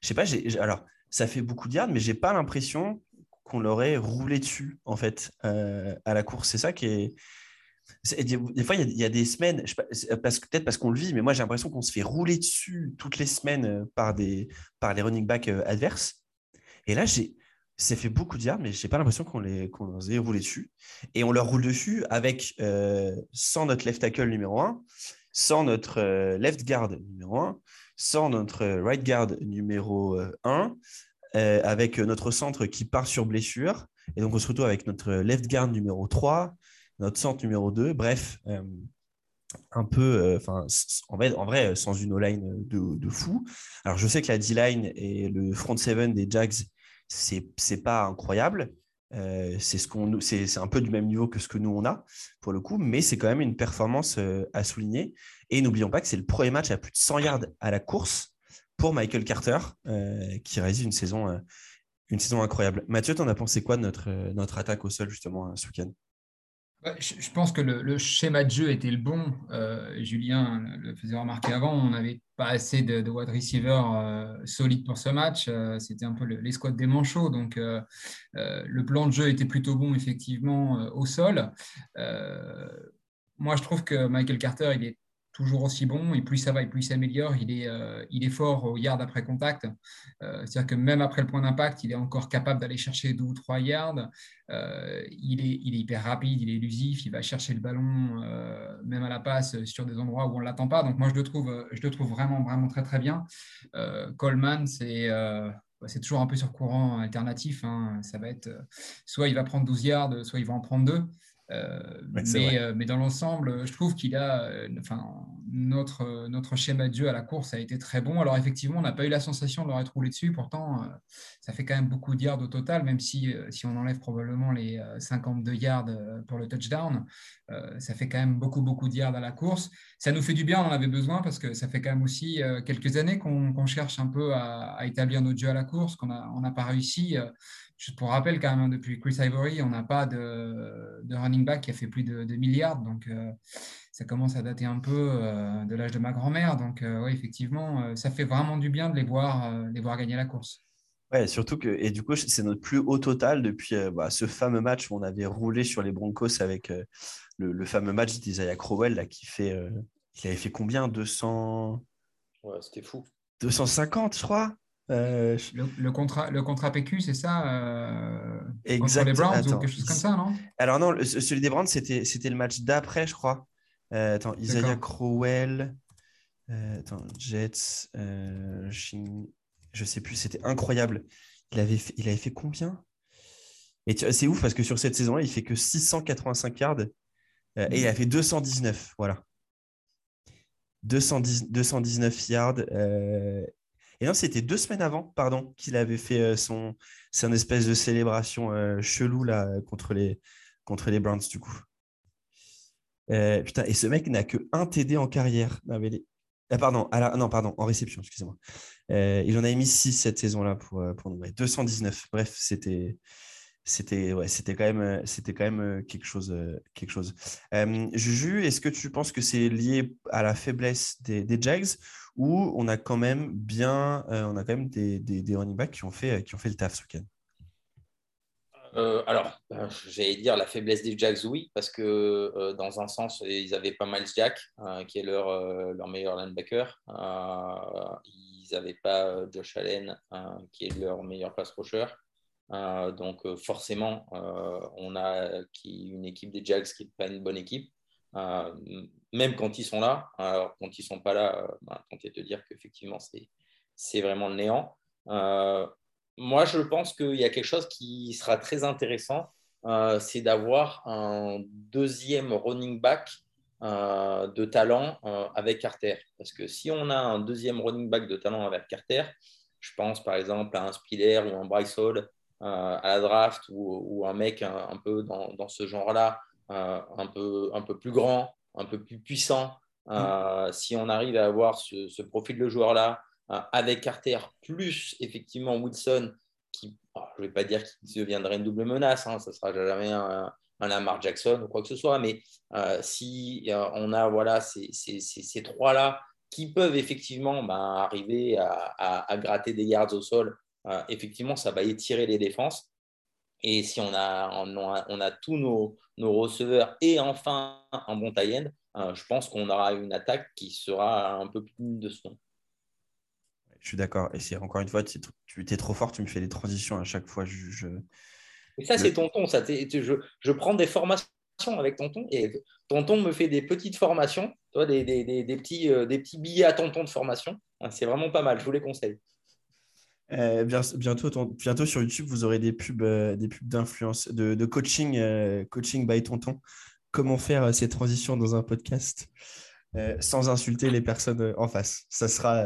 sais pas, alors, ça fait beaucoup de yards, mais j'ai pas l'impression qu'on l'aurait roulé dessus, en fait, à la course. C'est ça qui est. Des fois, il y, a des semaines, peut-être parce qu'on le vit, mais moi j'ai l'impression qu'on se fait rouler dessus toutes les semaines par, des, par les running backs adverses. Et là, j'ai, ça fait beaucoup de yards, mais je n'ai pas l'impression qu'on les, qu'on les ait roulés dessus. Et on leur roule dessus avec, euh, sans notre left tackle numéro 1, sans notre euh, left guard numéro 1, sans notre right guard numéro 1, euh, avec notre centre qui part sur blessure. Et donc, on se retrouve avec notre left guard numéro 3, notre centre numéro 2. Bref, un peu, enfin, en, vrai, sans une O-line de, fou. Alors, je sais que la D-line et le front seven des Jags c'est pas incroyable. Euh, c'est un peu du même niveau que ce que nous on a pour le coup, mais c'est quand même une performance euh, à souligner. Et n'oublions pas que c'est le premier match à plus de 100 yards à la course pour Michael Carter, euh, qui réalise une saison, une saison incroyable. Mathieu, tu en as pensé quoi de notre, notre attaque au sol justement ce week-end? Je pense que le, schéma de jeu était le bon. Euh, Julien le faisait remarquer avant, on n'avait pas assez de, wide receivers euh, solides pour ce match. Euh, c'était un peu l'escouade des manchots. Donc, le plan de jeu était plutôt bon, effectivement, au sol. moi, je trouve que Michael Carter, il est toujours aussi bon et plus ça va et plus il s'améliore. Il, est, euh, il est fort au yard après contact. Euh, c'est-à-dire que même après le point d'impact, il est encore capable d'aller chercher deux ou trois yards. Euh, il, est, il est hyper rapide, il est élusif, il va chercher le ballon même à la passe sur des endroits où on ne l'attend pas. Donc moi, je le trouve, je le trouve vraiment, vraiment très, très bien. Coleman, bah, c'est toujours un peu sur courant alternatif. Hein. Ça va être soit il va prendre 12 yards, soit il va en prendre 2. Euh, mais, dans l'ensemble, je trouve qu'il a, euh, enfin, euh, notre, schéma de jeu à la course a été très bon. Alors effectivement, on n'a pas eu la sensation de leur être roulé dessus. Pourtant, ça fait quand même beaucoup de yards au total, même si, si on enlève probablement les 52 yards pour le touchdown, ça fait quand même beaucoup, beaucoup de yards à la course. Ça nous fait du bien, on en avait besoin, parce que ça fait quand même aussi quelques années qu'on cherche un peu à, établir notre jeu à la course, qu'on n'a pas réussi. Juste pour rappel, quand même, hein, depuis Chris Ivory, on n'a pas de, running back qui a fait plus de, milliards. Donc, euh, ça commence à dater un peu euh, de l'âge de ma grand-mère. Donc, euh, oui, effectivement, ça fait vraiment du bien de les voir, les voir gagner la course. Ouais, surtout que, et du coup, c'est notre plus haut total depuis bah, ce fameux match où on avait roulé sur les Broncos avec le, fameux match d'Isaiah Crowell là, qui fait. il avait fait combien? 200. Ouais, c'était fou. 250, je crois? Euh, le, contrat, le contrat PQ, c'est ça euh, Exactement. les Browns ou quelque chose comme ça, non? Alors non, celui des Browns, c'était, c'était le match d'après, je crois. Euh, attends, Isaiah Crowell. Euh, attends, Jets. je sais plus, c'était incroyable. Il avait fait, il avait fait combien? Et c'est ouf parce que sur cette saison-là, il fait que 685 yards. et il a fait 219, voilà. 210, 219 yards. Et non, c'était deux semaines avant, pardon, qu'il avait fait euh, son, espèce de célébration euh, chelou là contre les, contre les Browns du coup. Euh, putain, et ce mec n'a que un TD en carrière. Ah, pardon, non, pardon, en réception, excusez-moi. il en a mis 6 cette saison-là pour, pour nous. 219. Bref, c'était c'était ouais, quand même quand même quelque chose quelque chose. Juju, est-ce que tu penses que c'est lié à la faiblesse des, des Jags où on a quand même bien, euh, on a quand même des, des, running backs qui ont fait, qui ont fait le taf ce week-end. Euh, alors, euh, j'allais dire la faiblesse des Jacks, oui, parce que dans un sens, ils n'avaient pas Miles Jack, qui est leur, leur meilleur linebacker. ils n'avaient pas Josh Allen, qui est leur meilleur pass rusher. donc, forcément, on a qui, une équipe des Jacks qui n'est pas une bonne équipe. Euh, même quand ils sont là. Alors, quand ils ne sont pas là, euh, bah, tenter de dire qu'effectivement, c'est vraiment le néant. Euh, moi, je pense qu'il y a quelque chose qui sera très intéressant, c'est d'avoir un deuxième running back de talent avec Carter. Parce que si on a un deuxième running back de talent avec Carter, je pense par exemple à un Spiller ou un Bryce Hall à la draft ou, un mec un, peu dans, dans ce genre-là un, peu, un peu plus grand, un peu plus puissant. Euh, mm. Si on arrive à avoir ce, profil de joueur-là, euh, avec Carter, plus effectivement Wilson, qui, je ne vais pas dire qu'il deviendrait une double menace, hein, ça ne sera jamais un, un Lamar Jackson ou quoi que ce soit. Mais si on a voilà, ces, ces, trois-là qui peuvent effectivement ben, arriver à, à, gratter des yards au sol, effectivement, ça va étirer les défenses. Et si on a, on a, tous nos, nos, receveurs et enfin un bon tie je pense qu'on aura une attaque qui sera un peu plus de son. Je suis d'accord. Et c'est encore une fois, tu es trop fort, tu me fais des transitions à chaque fois. Je, Et ça, c'est tonton. Ça, je, je, prends des formations avec tonton et tonton me fait des petites formations, toi, des, des, des, petits, euh, des petits billets à tonton de formation. C'est vraiment pas mal. Je vous les conseille. Euh, bientôt, bientôt sur YouTube, vous aurez des pubs, euh, des pubs d'influence, de, coaching, coaching by tonton. Comment faire ces transitions dans un podcast sans insulter les personnes en face? Ça sera,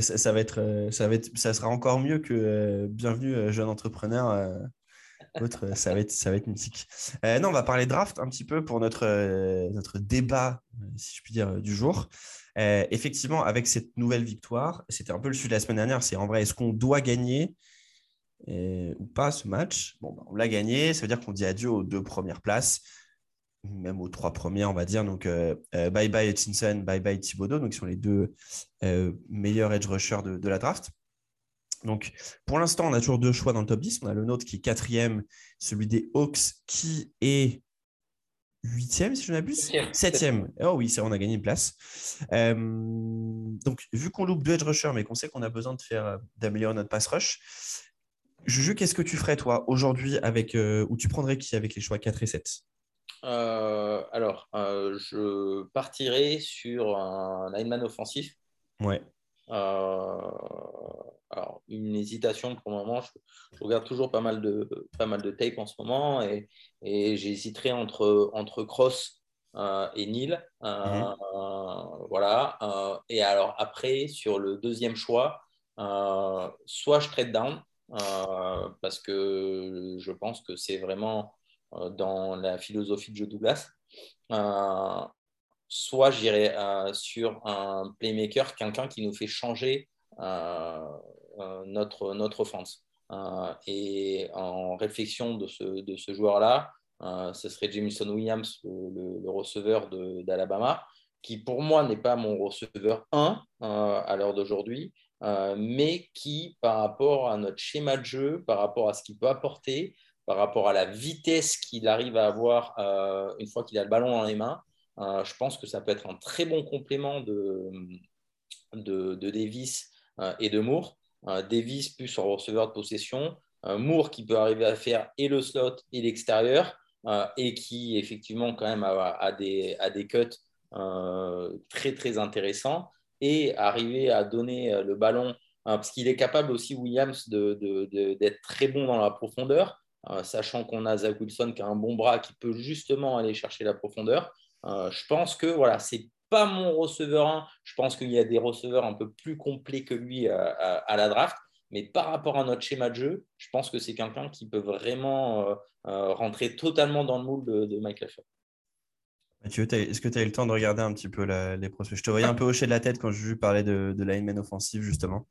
ça, va être, euh, ça, va être, ça sera encore mieux que euh, Bienvenue, euh, jeune entrepreneur. Autre, ça, va être, ça va être mythique. non, on va parler draft un petit peu pour notre, notre débat, si je puis dire, du jour. Effectivement, avec cette nouvelle victoire, c'était un peu le sujet de la semaine dernière, c'est en vrai, est-ce qu'on doit gagner ou pas ce match? Bon, bah, on l'a gagné, ça veut dire qu'on dit adieu aux deux premières places même aux trois premiers, on va dire. Donc, euh, euh, bye bye Hutchinson, bye bye Thibodeau, donc ils sont les deux euh, meilleurs edge rushers de, la draft. Donc, pour l'instant, on a toujours deux choix dans le top 10. On a le nôtre qui est quatrième, celui des Hawks qui est huitième, si je ne m'abuse. Septième. Oh oui, on a gagné une place. donc, vu qu'on loupe deux edge rushers, mais qu'on sait qu'on a besoin de faire d'améliorer notre pass rush, Juju, qu'est-ce que tu ferais, toi, aujourd'hui, avec, ou tu prendrais qui avec les choix 4 et 7 euh, alors, euh, je partirai sur un lineman offensif. Ouais. Euh, alors, une hésitation pour le moment. Je, regarde toujours pas mal de, pas mal de tape en ce moment et, et j'hésiterai entre, entre Cross et Neil. Mhm. voilà. et alors, après, sur le deuxième choix, soit je trade down parce que je pense que c'est vraiment euh, dans la philosophie de jeu Douglas. Euh, soit j'irai euh, sur un playmaker, quelqu'un qui nous fait changer notre, notre offense. et en réflexion de ce, de ce joueur-là, ce serait Jameson Williams, le, receveur d'Alabama, qui pour moi n'est pas mon receveur 1 à l'heure d'aujourd'hui, mais qui, par rapport à notre schéma de jeu, par rapport à ce qu'il peut apporter, par rapport à la vitesse qu'il arrive à avoir euh, une fois qu'il a le ballon dans les mains, euh, je pense que ça peut être un très bon complément de, de, Davis euh, et de Moore. Davis plus en receveur de possession, Moore qui peut arriver à faire et le slot et l'extérieur, et qui effectivement quand même a, des, cuts très très intéressants, et arriver à donner le ballon, parce qu'il est capable aussi, Williams, d'être de, très bon dans la profondeur, euh, sachant qu'on a Zach Wilson qui a un bon bras qui peut justement aller chercher la profondeur. Euh, je pense que voilà, c'est pas mon receveur 1. Je pense qu'il y a des receveurs un peu plus complets que lui euh, à, la draft. Mais par rapport à notre schéma de jeu, je pense que c'est quelqu'un qui peut vraiment rentrer totalement dans le moule de, Mike Lafleur. Mathieu, est-ce que tu as eu le temps de regarder un petit peu les prospects Je te voyais un peu hocher de la tête quand je parlais de, de lineman offensif, justement.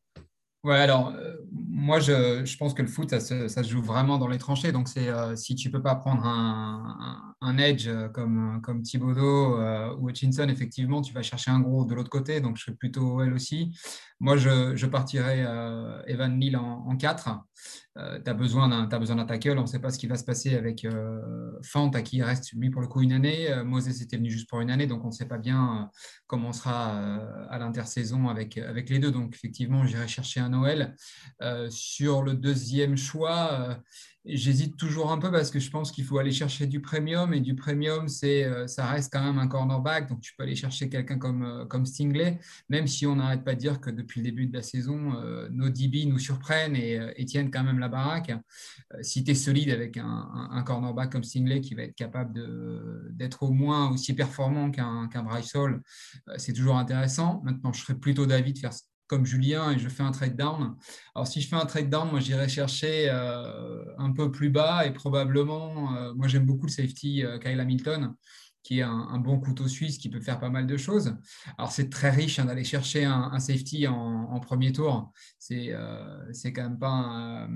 Ouais, alors euh, moi je, je, pense que le foot ça se, ça se, joue vraiment dans les tranchées. Donc c'est euh, si tu peux pas prendre un, un, edge euh, comme comme Thibodeau ou Hutchinson, effectivement tu vas chercher un gros de l'autre côté. Donc je serais plutôt elle aussi. Moi je, je partirais Evan Neal en, en 4. tu as besoin d'un tackle. On ne sait pas ce qui va se passer avec Fant à qui il reste lui pour le coup une année. Moses était venu juste pour une année, donc on ne sait pas bien comment on sera à l'intersaison avec avec les deux. Donc effectivement j'irai chercher un Noël. Euh, sur le deuxième choix, euh, J'hésite toujours un peu parce que je pense qu'il faut aller chercher du premium et du premium, c'est, euh, ça reste quand même un cornerback. Donc, tu peux aller chercher quelqu'un comme, euh, comme Stingley, même si on n'arrête pas de dire que depuis le début de la saison, euh, nos DB nous surprennent et, tiennent quand même la baraque. si tu es solide avec un, cornerback comme Stingley qui va être capable d'être au moins aussi performant qu'un, qu'un c'est toujours intéressant. Maintenant, je serais plutôt d'avis de faire comme Julien et je fais un trade down. Alors, si je fais un trade down, moi, j'irai chercher euh, un peu plus bas et probablement, euh, moi, j'aime beaucoup le safety euh, Kyle Hamilton qui est un, bon couteau suisse qui peut faire pas mal de choses. Alors, c'est très riche hein, d'aller chercher un, safety en, premier tour. C'est c'est quand même pas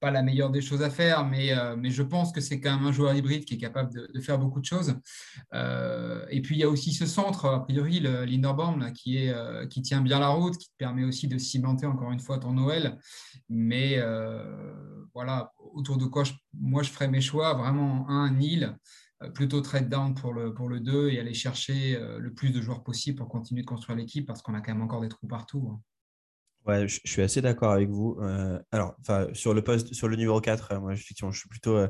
pas la meilleure des choses à faire, mais, euh, mais je pense que c'est quand même un joueur hybride qui est capable de, faire beaucoup de choses. Euh, et puis il y a aussi ce centre, a priori, le Linderbaum, qui, est, euh, qui tient bien la route, qui te permet aussi de cimenter encore une fois ton Noël. Mais voilà, autour de quoi moi je ferai mes choix, vraiment un Nil, plutôt trade down pour le, pour le 2 et aller chercher le plus de joueurs possible pour continuer de construire l'équipe parce qu'on a quand même encore des trous partout. Hein. Ouais, je, suis assez d'accord avec vous. Euh, alors, sur le poste, sur le numéro 4, euh, moi, effectivement, je suis plutôt, euh,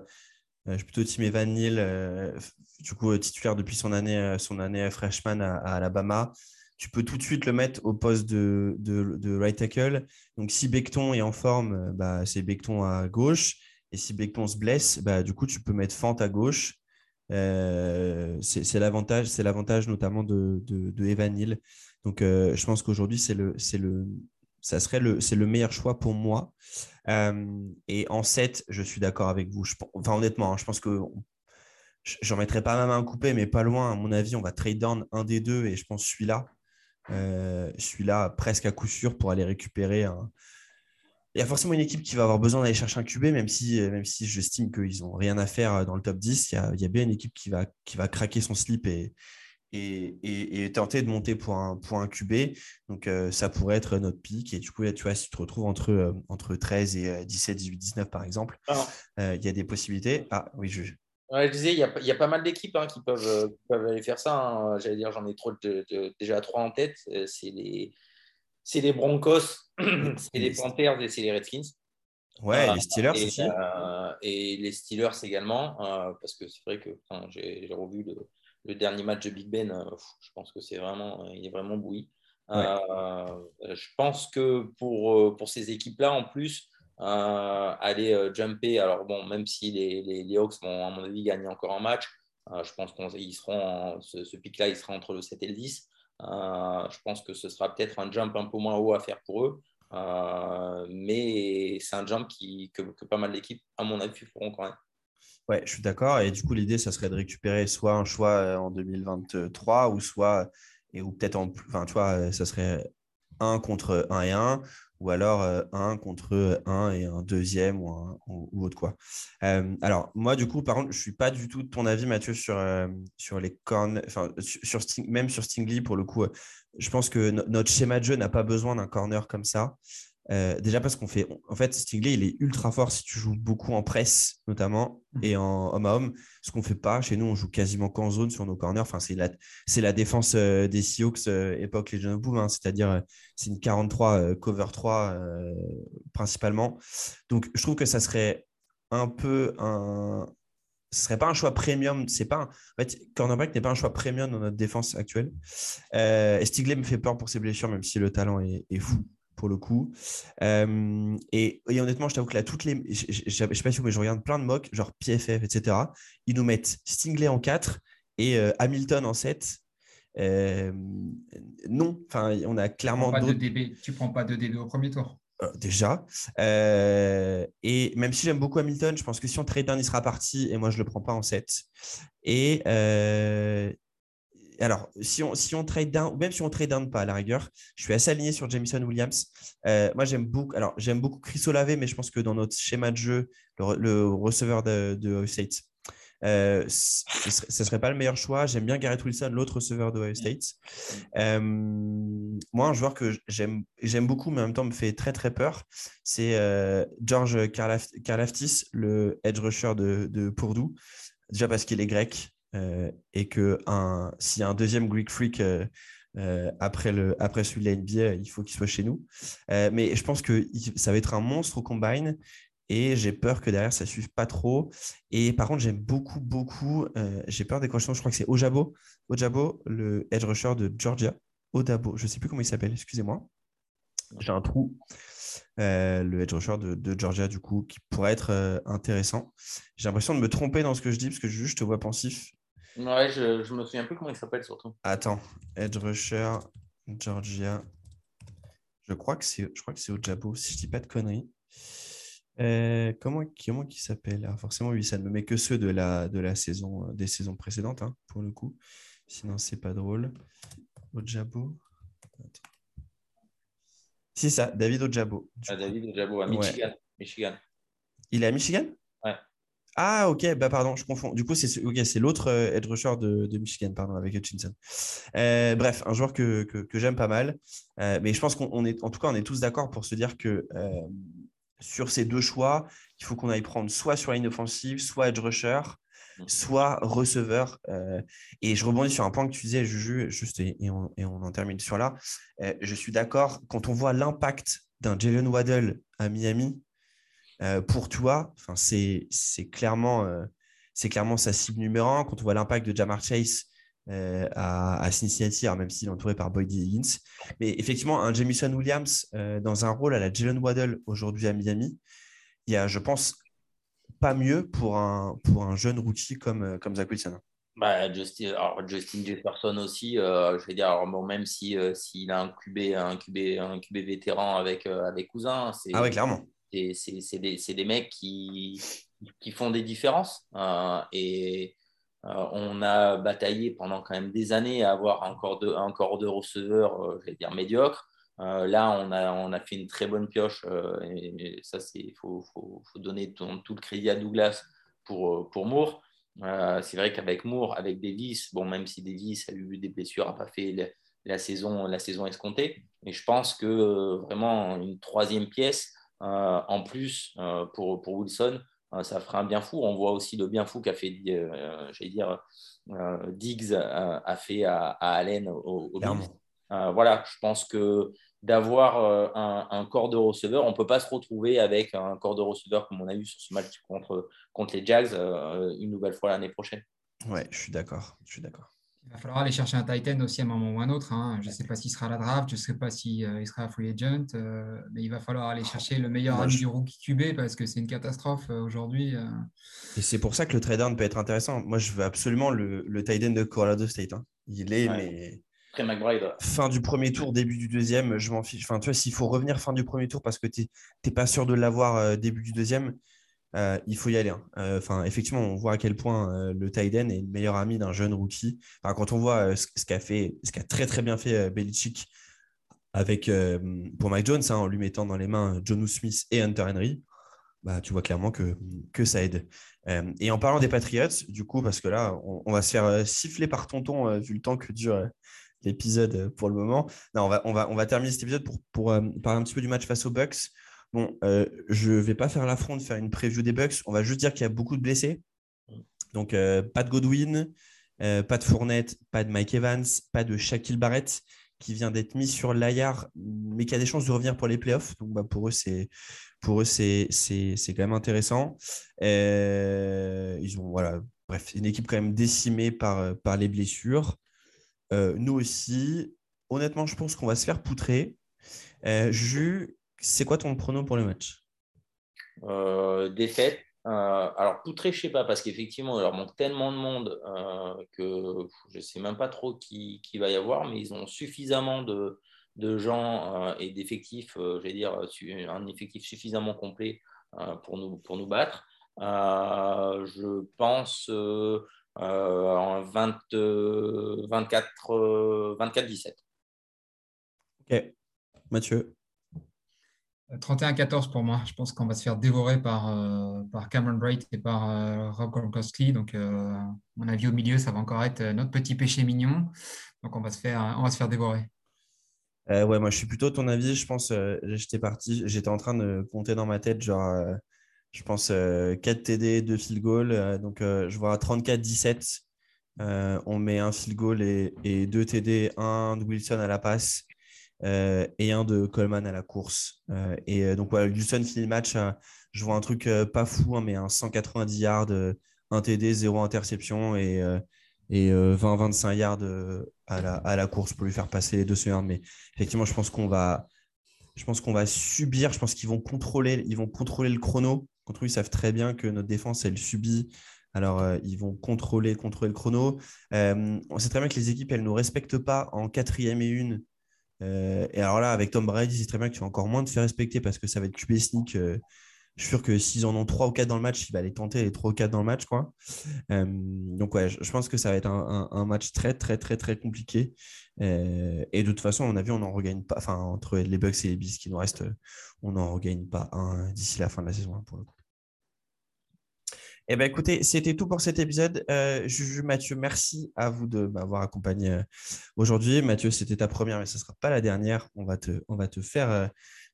je suis plutôt Tim Evan Neal, du coup, titulaire depuis son année, son année freshman à, Alabama. Tu peux tout de suite le mettre au poste de, de, right tackle. Donc, si Becton est en forme, bah, c'est Becton à gauche. Et si Becton se blesse, bah, du coup, tu peux mettre Fante à gauche. c'est l'avantage, c'est l'avantage notamment de, de, Evan. Donc, je pense qu'aujourd'hui, c'est le, ça serait le, c'est le meilleur choix pour moi. Euh, et en 7, je suis d'accord avec vous. enfin, honnêtement, hein, je pense que j'en mettrai pas ma main coupée, mais pas loin. À mon avis, on va trade down un des deux et je pense celui-là, euh, celui-là presque à coup sûr pour aller récupérer. Il y a forcément une équipe qui va avoir besoin d'aller chercher un QB, même si, même si j'estime qu'ils n'ont rien à faire dans le top 10. Il y, a, il y a bien une équipe qui va, qui va craquer son slip et, et, tenter de monter pour un, pour un QB. Donc, euh, ça pourrait être notre pic. Et du coup, tu vois, si tu te retrouves entre, euh, entre 13 et 17, 18, 19, par exemple, euh, il y a des possibilités. Ah, oui, je. je disais, il y a, y a, pas mal d'équipes hein, qui, peuvent, peuvent aller faire ça. Hein. J'allais dire, j'en ai trop déjà trois en tête. C'est les, les Broncos, [clears throat] c'est les Panthers et c'est les Redskins. Ouais, les Steelers aussi. et les Steelers également, parce que c'est vrai que j'ai revu le, le dernier match de Big Ben, euh, je pense que c'est vraiment, il est vraiment bouilli. Euh, je pense que pour, euh, pour ces équipes-là, en plus, aller jumper, alors bon, même si les, les, Hawks vont, à mon avis, gagner encore un match, je pense qu'ils seront, ce, pic-là, il sera entre le 7 et le 10. je pense que ce sera peut-être un jump un peu moins haut à faire pour eux. mais c'est un jump qui, que, que pas mal d'équipes, à mon avis, feront quand même. Ouais, je suis d'accord. Et du coup, l'idée, ça serait de récupérer soit un choix euh, en 2023 ou soit, et, ou peut-être en enfin, tu vois, euh, ça serait un contre un et un ou alors euh, un contre un et un deuxième ou, ou, autre quoi. alors moi du coup par contre je suis pas du tout de ton avis Mathieu sur, sur les corners, enfin sur même sur Stingley pour le coup. je pense que notre schéma de jeu n'a pas besoin d'un corner comme ça. Euh, déjà parce qu'on fait, en fait, Stingley, il est ultra fort si tu joues beaucoup en presse, notamment, mhm. et en homme à homme. Ce qu'on fait pas chez nous, on joue quasiment qu'en zone sur nos corners. Enfin, c'est la, c'est la défense euh, des Seahawks euh, époque Legion of Boom, hein. c'est-à-dire c'est une 43 cover 3 principalement. Donc, je trouve que ça serait un peu un, ce serait pas un choix premium. C'est pas En fait, cornerback n'est pas un choix premium dans notre défense actuelle. Euh, Stigley me fait peur pour ses blessures, même si le talent est fou pour le coup. Euh, et, honnêtement, je t'avoue que là, toutes les. Je ne sais pas si mais je regarde plein de mocks, genre PFF, etc. Ils nous mettent Stingley en 4 et euh, Hamilton en 7. Euh, non, enfin, on a clairement. Tu DB. Tu prends pas de DB au premier tour. déjà. et même si j'aime beaucoup Hamilton, je pense que si on trade un, il sera parti et moi je le prends pas en 7. Et, alors, si on, si on trade down, ou même si on trade down pas à la rigueur, je suis assez aligné sur Jameson Williams. Euh, moi, j'aime beaucoup, alors j'aime beaucoup Chris Olave, mais je pense que dans notre schéma de jeu, le, receveur de, Ohio State, euh, ce ne serait, pas le meilleur choix. J'aime bien Garrett Wilson, l'autre receveur de Ohio State. Euh, moi, un joueur que j'aime beaucoup, mais en même temps me fait très très peur, c'est George Karlaftis, le edge rusher de, de Purdue. Déjà parce qu'il est grec, euh, et que un, s'il y a un deuxième Greek Freak euh, euh, après, le, après celui de la NBA, il faut qu'il soit chez nous. mais je pense que ça va être un monstre au combine et j'ai peur que derrière ça suive pas trop. Et par contre, j'aime beaucoup, beaucoup, j'ai peur des croissants. Je crois que c'est Ojabo, Ojabo, le edge rusher de Georgia. Odabo, je ne sais plus comment il s'appelle, excusez-moi. J'ai un trou. le edge rusher de, Georgia, du coup, qui pourrait être intéressant. J'ai l'impression de me tromper dans ce que je dis, parce que juste, je te vois pensif. Ouais, je, je me souviens plus comment il s'appelle surtout. Attends, Edge Rusher, Georgia. Je crois que c'est, je crois que c'est Ojabo, si je dis pas de conneries. Euh, comment, comment il s'appelle ah, Forcément, lui, ça ne me met que ceux de la, de la saison, euh, des saisons précédentes, hein, pour le coup. Sinon, c'est pas drôle. Ojabo. C'est ça, David Ojabo. Ah, David Ojabo à Michigan. Michigan. Il est à Michigan? Ouais. Ah, ok, bah pardon, je confonds. Du coup, c'est ok, c'est l'autre euh, edge rusher de, de, Michigan, pardon, avec Hutchinson. Euh, bref, un joueur que, que, que j'aime pas mal. Euh, mais je pense qu'on est, en tout cas, on est tous d'accord pour se dire que euh, sur ces deux choix, il faut qu'on aille prendre soit sur la ligne offensive, soit edge rusher, soit receveur. Et je rebondis sur un point que tu disais, Juju, juste, et, et, on, et on, en termine sur là. Je suis d'accord, quand on voit l'impact d'un Jalen Waddell à Miami, euh, pour toi, c'est clairement, euh, clairement sa cible numéro un. Quand on voit l'impact de Jamar Chase euh, à, à, Cincinnati, alors même s'il est entouré par Boyd Higgins. Mais effectivement, un Jamison Williams dans un rôle à la Jalen Waddell aujourd'hui à Miami, il y a, je pense, pas mieux pour un, pour un jeune rookie comme, comme Zach Wilson. Bah, Justin, alors Justin Jefferson aussi, euh, je vais dire, alors, bon, même si euh, s'il a un QB, un QB, un QB vétéran avec, euh, avec Cousin, c'est ah ouais, clairement. C'est des, des, mecs qui, qui font des différences. Euh, et on a bataillé pendant quand même des années à avoir un corps de, un corps de receveur, je vais dire, médiocre. là, on a, on a fait une très bonne pioche. et, ça, il faut, faut, faut, donner tout le crédit à Douglas pour, pour Moore. Euh, c'est vrai qu'avec Moore, avec Davis, bon, même si Davis a eu des blessures, n'a pas fait la, la, saison, la saison escomptée, mais je pense que euh, vraiment une troisième pièce euh, en plus pour, pour Wilson, ça ferait un bien fou. On voit aussi le bien fou qu'a fait, j'allais dire, Diggs a fait à, à Allen au, au voilà, je pense que d'avoir euh, un, un, corps de receveur. On ne peut pas se retrouver avec un corps de receveur comme on a eu sur ce match contre, contre les Jags euh, une nouvelle fois l'année prochaine. Ouais, je suis d'accord. Je suis d'accord. Il va falloir aller chercher un Titan aussi à un moment ou un autre. Hein. Je ne sais pas s'il sera à la draft, je ne sais pas s'il euh, sera à free agent, euh, mais il va falloir aller chercher le meilleur ami je... du rookie QB parce que c'est une catastrophe euh, aujourd'hui. Et c'est pour ça que le trade down peut être intéressant. Moi, je veux absolument le, le Titan de Colorado State. Hein. Il est, ouais. mais Après McBride. Fin du premier tour, début du deuxième, je m'en fiche. Enfin, tu vois, s'il faut revenir fin du premier tour parce que tu n'es pas sûr de l'avoir euh, début du deuxième, euh, il faut y aller. Hein. euh, effectivement, on voit à quel point euh, le Tiden est le meilleur ami d'un jeune rookie. Enfin, quand on voit ce, qu'a fait, ce qu'a très très bien fait Belichick avec pour Mike Jones, hein, en lui mettant dans les mains John Smith et Hunter Henry, bah, tu vois clairement que, que ça aide. et en parlant des Patriots, du coup, parce que là, on, va se faire siffler par tonton vu le temps que dure l'épisode pour le moment. On va, on va, on va terminer cet épisode pour, pour parler un petit peu du match face aux Bucks. Bon, euh, je ne vais pas faire l'affront de faire une preview des Bucks. On va juste dire qu'il y a beaucoup de blessés. Donc, euh, pas de Godwin, euh, pas de Fournette, pas de Mike Evans, pas de Shaquille Barrett qui vient d'être mis sur l'AIR, mais qui a des chances de revenir pour les playoffs. Donc, bah, pour eux, c'est pour eux c'est quand même intéressant. ils ont voilà, bref, une équipe quand même décimée par les blessures. nous aussi, honnêtement, je pense qu'on va se faire poutrer. Juju, c'est quoi ton prono pour le match? Euh, Défaite. Euh, alors, poutré, je ne sais pas, parce qu'effectivement, il leur manque tellement de monde euh, que je ne sais même pas trop qui, qui, va y avoir, mais ils ont suffisamment de, de gens et d'effectifs, j'allais dire, un effectif suffisamment complet pour, nous, pour nous battre. je pense en 20, 24, 24-17. Ok. Mathieu? 31-14 pour moi. Je pense qu'on va se faire dévorer par, euh, par Cameron Bright et par euh, Rob Gronkowski. Donc, euh, mon avis, au milieu, ça va encore être notre petit péché mignon. Donc, on va se faire, on va se faire dévorer. Ouais, moi, je suis plutôt ton avis. Je pense, j'étais parti, j'étais en train de compter dans ma tête, genre, je pense 4 TD, 2 field goal. donc, je vois 34-17. on met un field goal et, et 2 TD, 1 de Wilson à la passe. Euh, et un de Coleman à la course. Euh, et euh, donc, voilà, Houston finit le match. je vois un truc pas fou, hein, mais un 190 yards, un TD, zéro interception et, et 20-25 yards à la, course pour lui faire passer les deux secondes. Mais effectivement, je pense qu'on va, je pense qu'on va subir. Je pense qu'ils vont contrôler, ils vont contrôler le chrono. Contre eux, ils savent très bien que notre défense, elle subit. Alors, ils vont contrôler, contrôler le chrono. On sait très bien que les équipes, elles ne nous respectent pas en quatrième et une euh, et alors là, avec Tom Brady, c'est très bien que tu vas encore moins te faire respecter parce que ça va être QB sneak. Euh, je suis sûr que s'ils en ont 3 ou 4 dans le match, il va les tenter les 3 ou 4 dans le match. Quoi. Euh, donc, ouais, je, pense que ça va être un, match très, très, très, très compliqué. Et de toute façon, on a vu, on n'en regagne pas. Enfin, entre les Bucks et les Bills qui nous restent, on n'en regagne pas un d'ici la fin de la saison, hein, pour le coup. Eh ben, écoutez, c'était tout pour cet épisode. Euh, Juju, Mathieu, merci à vous de m'avoir accompagné euh, aujourd'hui. Mathieu, c'était ta première, mais ce ne sera pas la dernière. On va te, on va te faire, euh,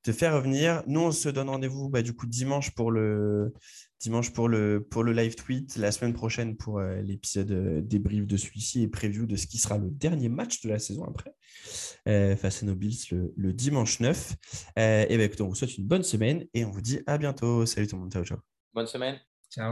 te faire revenir. Nous, on se donne rendez-vous bah, du coup dimanche pour le dimanche pour le, pour le live tweet, la semaine prochaine pour l'épisode débrief de celui-ci et preview de ce qui sera le dernier match de la saison après, face à nos Bills le, dimanche 9. et ben, écoutez, on vous souhaite une bonne semaine et on vous dit à bientôt. Salut tout le monde, ciao, ciao. Bonne semaine. Ciao.